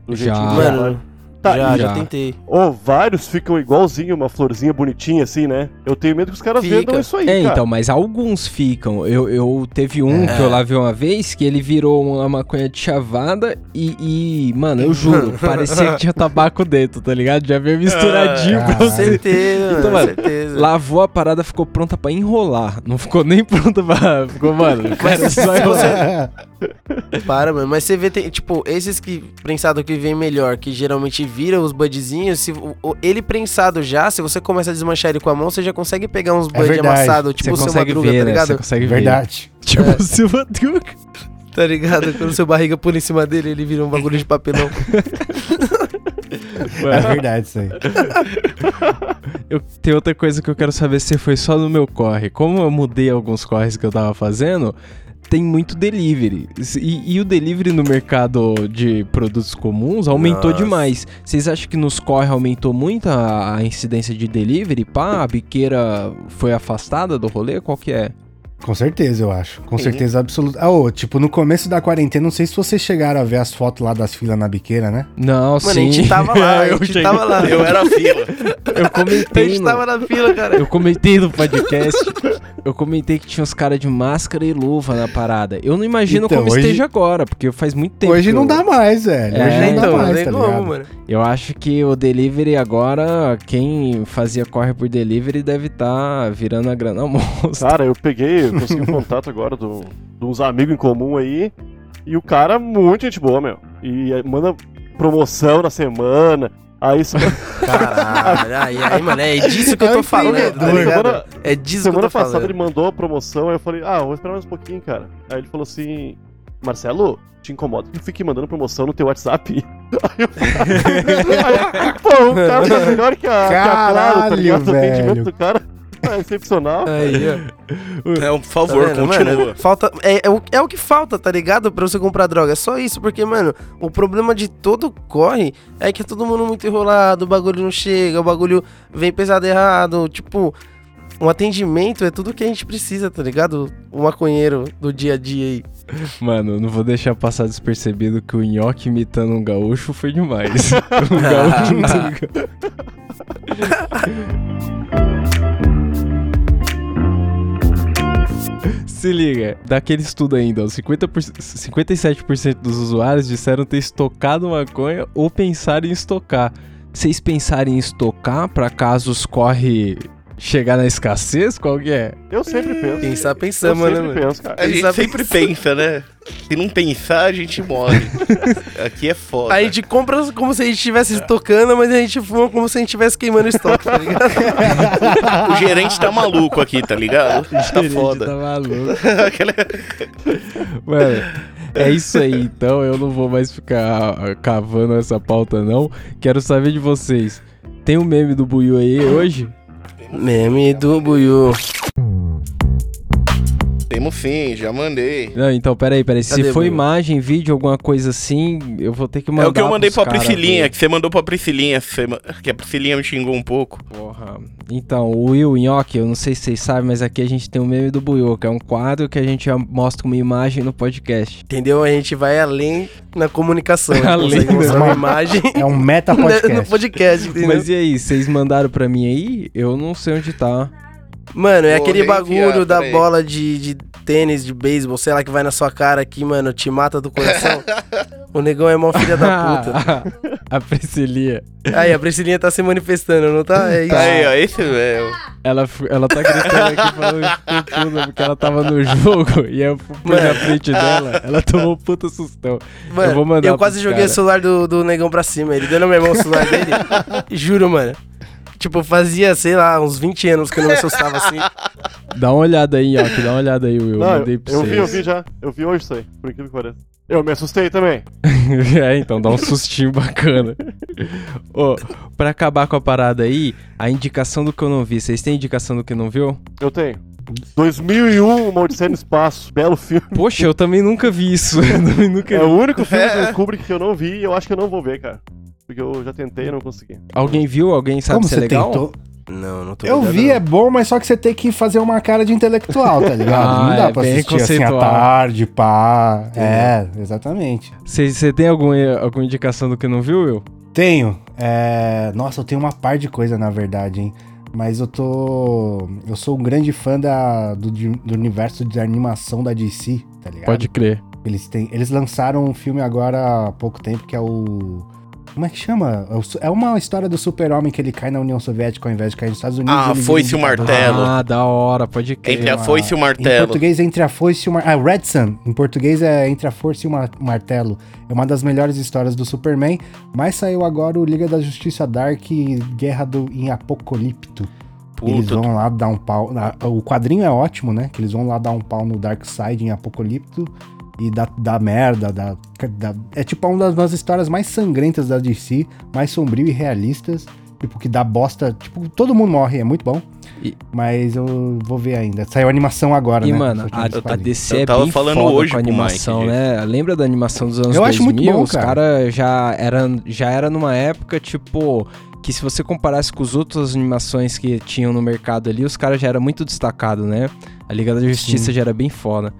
Do Já. Mano? Tá, já, já já. tentei. Ô, vários ficam igualzinho, uma florzinha bonitinha assim, né? Eu tenho medo que os caras Fica. vendam isso aí, É, cara. então, mas alguns ficam. Eu, eu teve um que eu lá vi uma vez que ele virou uma maconha de chavada e, e, mano, eu juro, parecia que tinha tabaco dentro, tá ligado? Já veio misturadinho Ah, pra você. Certeza, Então, mano, certeza. Lavou a parada, ficou pronta pra enrolar. Não ficou nem pronta pra. Ficou, mano, cara só enrolar. Para, mano. Mas você vê, tem, tipo, esses que prensado que vem melhor, que geralmente vira os budzinhos, se o- ele prensado já, se você começa a desmanchar ele com a mão, você já consegue pegar uns bud verdade. amassados, Você tipo o seu consegue madruga, ver, tá né? Você ligado? consegue ver. Verdade. Tipo o seu madruga. Tá ligado? Quando seu barriga pula em cima dele, ele vira um bagulho de papelão. É verdade isso aí. Eu, tem outra coisa que eu quero saber se foi só no meu corre. Como eu mudei alguns corres que eu tava fazendo, tem muito delivery. E, e o delivery no mercado de produtos comuns aumentou Nossa. demais. Vocês acham que nos corre aumentou muito a, a incidência de delivery? Pá, a biqueira foi afastada do rolê? Qual que é? Com certeza, eu acho. Com Sim. certeza absoluta. Ah, ô, tipo, no começo da quarentena, não sei se vocês chegaram a ver as fotos lá das filas na biqueira, né? Não, Mano, sim. a gente tava lá, a eu, gente cheguei- tava lá. Eu era a fila. eu A comentei. gente no- tava na fila, cara. Eu comentei no podcast. eu comentei que tinha os caras de máscara e luva na parada. Eu não imagino Então, como hoje- esteja agora, porque faz muito tempo. Hoje que não eu- dá mais, velho. É, Hoje não então, dá mais, tá como, mano. Eu acho que o delivery agora, quem fazia corre por delivery deve estar virando a grana monstra. Cara, eu peguei, eu consegui um contato agora do- de uns amigos em comum aí. E o cara, muito gente boa, meu. E manda promoção na semana. Aí se- Caralho, aí, aí, mano, é disso que eu É tô um falando, tá semana, É disso que eu semana tô passada falando. ele mandou a promoção, aí eu falei, ah, vou esperar mais um pouquinho, cara. Aí ele falou assim, Marcelo, te incomoda que eu fique mandando promoção no teu WhatsApp. Aí eu aí, Pô, o cara tá melhor que a, que a Claro, tá Caralho, ligado? O atendimento velho. do cara é excepcional. Aí, ó. É, por Tá favor, vendo, continua. mano? falta, é, é, o, é o que falta, tá ligado? Pra você comprar droga. É só isso, porque, mano, o problema de todo corre é que é todo mundo muito enrolado, o bagulho não chega, o bagulho vem pesado errado. Tipo, um atendimento é tudo que a gente precisa, tá ligado? O maconheiro do dia a dia aí. Mano, não vou deixar passar despercebido que o nhoque imitando um gaúcho foi demais. um gaúcho. Se liga, daquele estudo ainda, ó, 50%, 57% dos usuários disseram ter estocado maconha ou pensar em estocar. Vocês pensarem em estocar pra caso os corre chegar na escassez? Qual que é? Eu sempre penso. Pensar, Eu pensamos, né, sempre mano? penso, cara. A gente sempre pensa, né? Se não pensar, a gente morre. Aqui é foda. A gente compra como se a gente estivesse estocando, mas a gente fuma como se a gente estivesse queimando estoque, tá ligado? O gerente tá maluco aqui, tá ligado? Tá Gerente foda. Tá maluco. Aquela- Mano, é isso aí, então eu não vou mais ficar cavando essa pauta, não. Quero saber de vocês. Tem um meme do Buiu aí hoje? Meme do Buiu. Temos sim, já mandei. Não, então, peraí, peraí. Se Cadê, for imagem, vídeo, alguma coisa assim, eu vou ter que mandar. É o que eu mandei pra Priscilinha, ver. que você mandou pra Priscilinha, que a Priscilinha me xingou um pouco. Porra. Então, o Will o Nhoque, eu não sei se vocês sabem, mas aqui a gente tem um meme do que é um quadro que a gente mostra uma imagem no podcast. Entendeu? A gente vai além na comunicação. Além, consegue mostrar uma imagem É um meta no podcast. podcast, entendeu? Mas e aí, vocês mandaram pra mim aí? Eu não sei onde tá. Mano, é aquele bagulho da bola de, de tênis, de beisebol, sei lá, que vai na sua cara aqui, mano, te mata do coração. o negão é mó filha da puta. a Priscilia. Aí, a Priscilinha tá se manifestando, não tá? É isso. Aí, ó, esse é. Ela, ela tá gritando aqui falando puta porque ela tava no jogo e eu fui Mano. na frente dela, ela tomou um puta sustão. Mano, eu vou mandar eu quase joguei cara. o celular do, do negão pra cima. Ele deu na minha mão o celular dele. Juro, mano. Tipo, fazia, sei lá, uns 20 anos que eu não me assustava assim. Dá uma olhada aí, Yoki, dá uma olhada aí, Will. Não, eu, eu vocês. vi, eu vi já. Eu vi hoje isso aí, por incrível que pareça. Eu me assustei também. é, então dá um sustinho bacana. Ô, pra acabar com a parada aí, a indicação do que eu não vi. Vocês têm indicação do que não viu? Eu tenho. 2001, Uma Odisseia no Espaço. Belo filme. Poxa, eu também nunca vi isso. Eu também nunca É o único filme do Kubrick que eu não vi e eu acho que eu não vou ver, cara. Porque eu já tentei e não consegui. Alguém viu? Alguém sabe Como se é você legal? tentou? Não, não tô Eu vi, não. é bom, mas só que você tem que fazer uma cara de intelectual, tá ligado? Ah, não dá é pra bem assistir assim à conceitual. tarde, pá. É, exatamente. Você tem alguma, alguma indicação do que não viu, Will? Tenho. É, Nossa, eu tenho uma par de coisa, na verdade, hein? Mas eu tô. Eu sou um grande fã da, do, do universo de animação da DC, tá ligado? Pode crer. Eles, têm, eles lançaram um filme agora há pouco tempo que é o. Como é que chama? É É uma história do super-homem que ele cai na União Soviética ao invés de cair nos Estados Unidos. Ah, foice e o martelo. Ah, da hora, pode crer. Entre a foice e o Em martelo. português, entre a foice e o martelo. Ah, Red Sun. Em português é Entre a Força e o Mar- Martelo. É uma das melhores histórias do Superman. Mas saiu agora o Liga da Justiça Dark Guerra do, em Apocalipto. Eles Puta, vão lá dar um pau. O quadrinho é ótimo, né? Que eles vão lá dar um pau no Darkseid em Apocalipto. E dá, dá merda, dá, dá- É tipo uma das, histórias mais sangrentas da DC, mais sombrio e realistas. Tipo, que dá bosta. Tipo, todo mundo morre, é muito bom. E- Mas eu vou ver ainda. Saiu a animação agora, E, né? mano, a, a. DC Eu é tava bem falando foda hoje com a animação, Mike né? Lembra da animação dos anos Eu acho 2000? muito bom, Os cara. caras já era, já era numa época, tipo... Que se você comparasse com as outras animações que tinham no mercado ali, os caras já era muito destacado, né? A Liga da Justiça Sim. já era bem foda.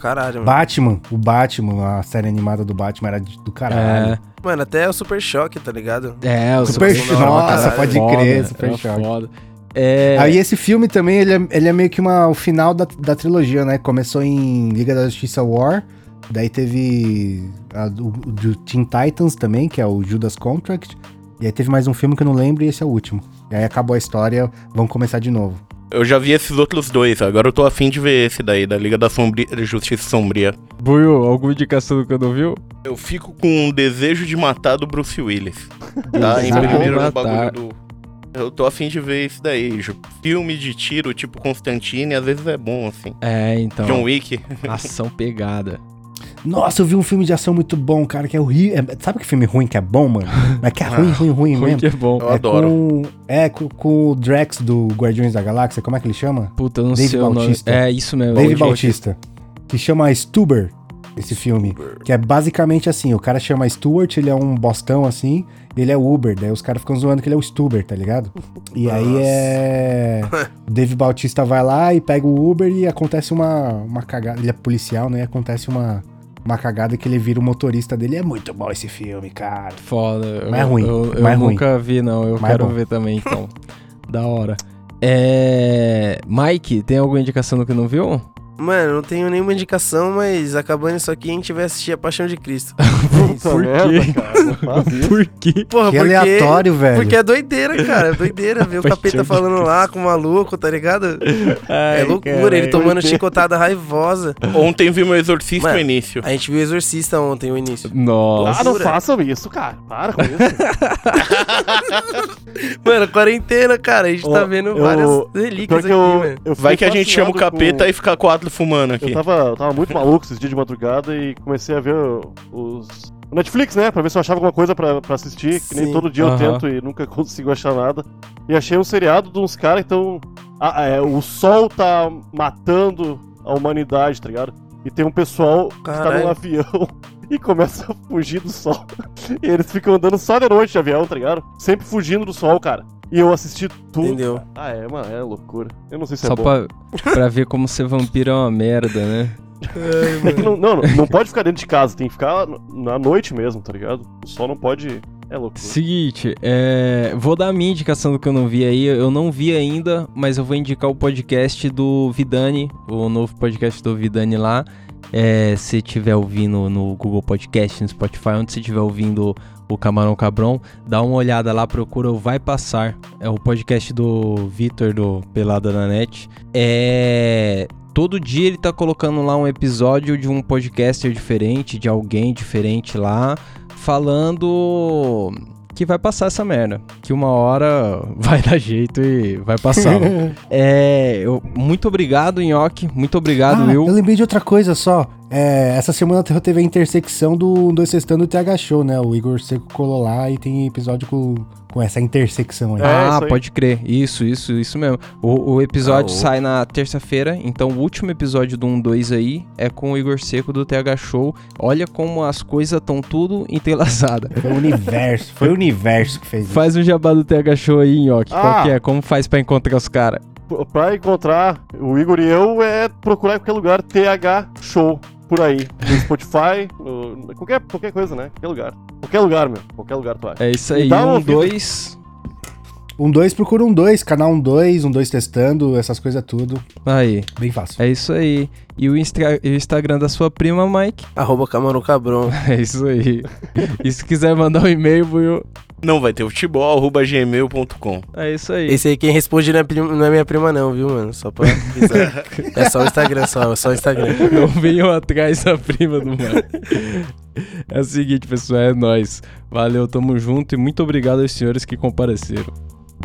Pra caralho, mano. Batman, o Batman, a série animada do Batman era de- do caralho. É, Mano, até o Super Choque, tá ligado? é, o Super Choque, Nossa, pode foda, crer, Super era Choque. foda. É, Aí esse filme também, ele é, ele é meio que uma, o final da, da trilogia, né? Começou em Liga da Justiça War, daí teve a, do, do Teen Titans também, que é o Judas Contract, e aí teve mais um filme que eu não lembro e esse é o último. E aí acabou a história, vamos começar de novo. Eu já vi esses outros dois, agora eu tô afim de ver esse daí, da Liga da Sombria, Justiça Sombria. Buiu, alguma indicação do que eu não viu? Eu fico com um desejo de matar do Bruce Willis. Tá, em primeiro no bagulho do... Eu tô afim de ver isso daí. Ju- Filme de tiro, tipo Constantine, às vezes é bom, assim. É, então. John Wick. Ação pegada. Nossa, eu vi um filme de ação muito bom, cara, que é horrível. É- sabe que filme ruim que é bom, mano? Mas que é ruim, ruim, ruim Ruim mesmo. que é bom. Eu é adoro. Com, é, com, com o Drax do Guardiões da Galáxia, como é que ele chama? Puta, eu não Dave sei o nome. Bautista. É, isso mesmo. Dave Bautista. Que chama Stuber, esse filme. Que é basicamente assim, o cara chama Stuart, ele é um bostão assim, e ele é Uber. Daí os caras ficam zoando que ele é o Stuber, tá ligado? E aí Nossa. é... O Dave Bautista vai lá e pega o Uber e acontece uma, uma cagada. Ele é policial, né? E acontece uma, uma cagada que ele vira o motorista dele. É muito bom esse filme, cara. Foda. Mas é Eu- ruim, Eu, eu mas é ruim. nunca vi, não. Eu Mas é quero bom. ver também, então. da hora. É. Mike, tem alguma indicação do que não viu? Mano, não tenho nenhuma indicação, mas acabando isso aqui, a gente vai assistir A Paixão de Cristo. Puta Por quê? cara. Por quê? Porra, Que porque... aleatório, velho. Porque é doideira, cara. É doideira ver o capeta falando lá com o maluco, tá ligado? é loucura, ele tomando chicotada raivosa. Ontem vi meu exorcista Mano, no início. A gente viu o Exorcista ontem, o início. Nossa. Ah, não façam isso, cara. Para com isso. Mano, quarentena, cara. A gente tá vendo eu- várias relíquias aqui, eu, mano. eu Vai que a gente chama o capeta com- e fica quatro fumando aqui. Eu tava, eu tava muito maluco esses dias de madrugada e comecei a ver os. o Netflix, né? Pra ver se eu achava alguma coisa pra, pra assistir. Que nem Sim. todo dia eu Aham. tento e nunca consigo achar nada. E achei um seriado de uns caras que estão. Ah, é, o sol tá matando a humanidade, tá ligado? E tem um pessoal que tá num avião e começa a fugir do sol. E eles ficam andando só de noite de avião, tá ligado? Sempre fugindo do sol, cara. E eu assisti tudo. Entendeu? Ah, é, mano, é loucura. Eu não sei se Só é bom. pra, pra ver como ser vampiro é uma merda, né? É que não, não, não pode ficar dentro de casa, tem que ficar na noite mesmo, tá ligado? O sol não pode. É loucura. Seguinte, é, vou dar a minha indicação do que eu não vi aí. Eu não vi ainda, mas eu vou indicar o podcast do Vidani, o novo podcast do Vidani lá. É, se estiver ouvindo no Google Podcast, no Spotify, onde você estiver ouvindo o Camarão Cabrão, dá uma olhada lá, procura o Vai Passar. É o podcast do Vitor do Pelada na Net. É. Todo dia ele tá colocando lá um episódio de um podcaster diferente, de alguém diferente lá, falando que vai passar essa merda. Que uma hora vai dar jeito e vai passar. é, eu- muito obrigado, Nhoque. Muito obrigado, ah, Will. eu lembrei de outra coisa só. É, essa semana teve a intersecção do Dois Sextando e TH Show, né? O Igor Seco colou lá e tem episódio com, com essa intersecção aí. É, ah, aí. pode crer. Isso, isso, isso mesmo. O, o episódio Ah, o- sai na terça-feira, então o último episódio do 1-2 aí é com o Igor Seco do TH Show. Olha como as coisas estão tudo entrelaçadas. Foi o universo, foi o universo que fez isso. Faz um jabá do TH Show aí, Nhoque. Qual Ah. que é? Como faz pra encontrar os caras? Pra encontrar o Igor e eu é procurar em qualquer lugar TH Show. Por aí. No Spotify, no- qualquer, qualquer coisa, né? Qualquer lugar. Qualquer lugar, meu. Qualquer lugar tu acha. É isso Me aí, dá um, ouvida. dois. Um dois, procura um dois, canal um dois, um dois testando, essas coisas tudo. Aí, Bem fácil. é isso aí. E o, Instra- e o Instagram da sua prima, Mike? Arroba Camarão Cabrão. É isso aí. e se quiser mandar um e-mail, Buiu, Não vai ter futebol, arroba gmail.com. é isso aí. Esse aí quem responde não é, prim- não é minha prima não, viu, mano? Só pra avisar. é só o Instagram, só, só o Instagram. Não venham atrás da prima do Mike. É o seguinte, pessoal, é nóis. Valeu, tamo junto e muito obrigado aos senhores que compareceram.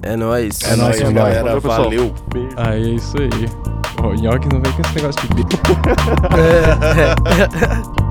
É nóis. É nóis, nóis, nóis. galera. Valeu, pessoal. Valeu. Beijo. Aí é isso aí. O Nhoque não vem com esse negócio de bico. É, é.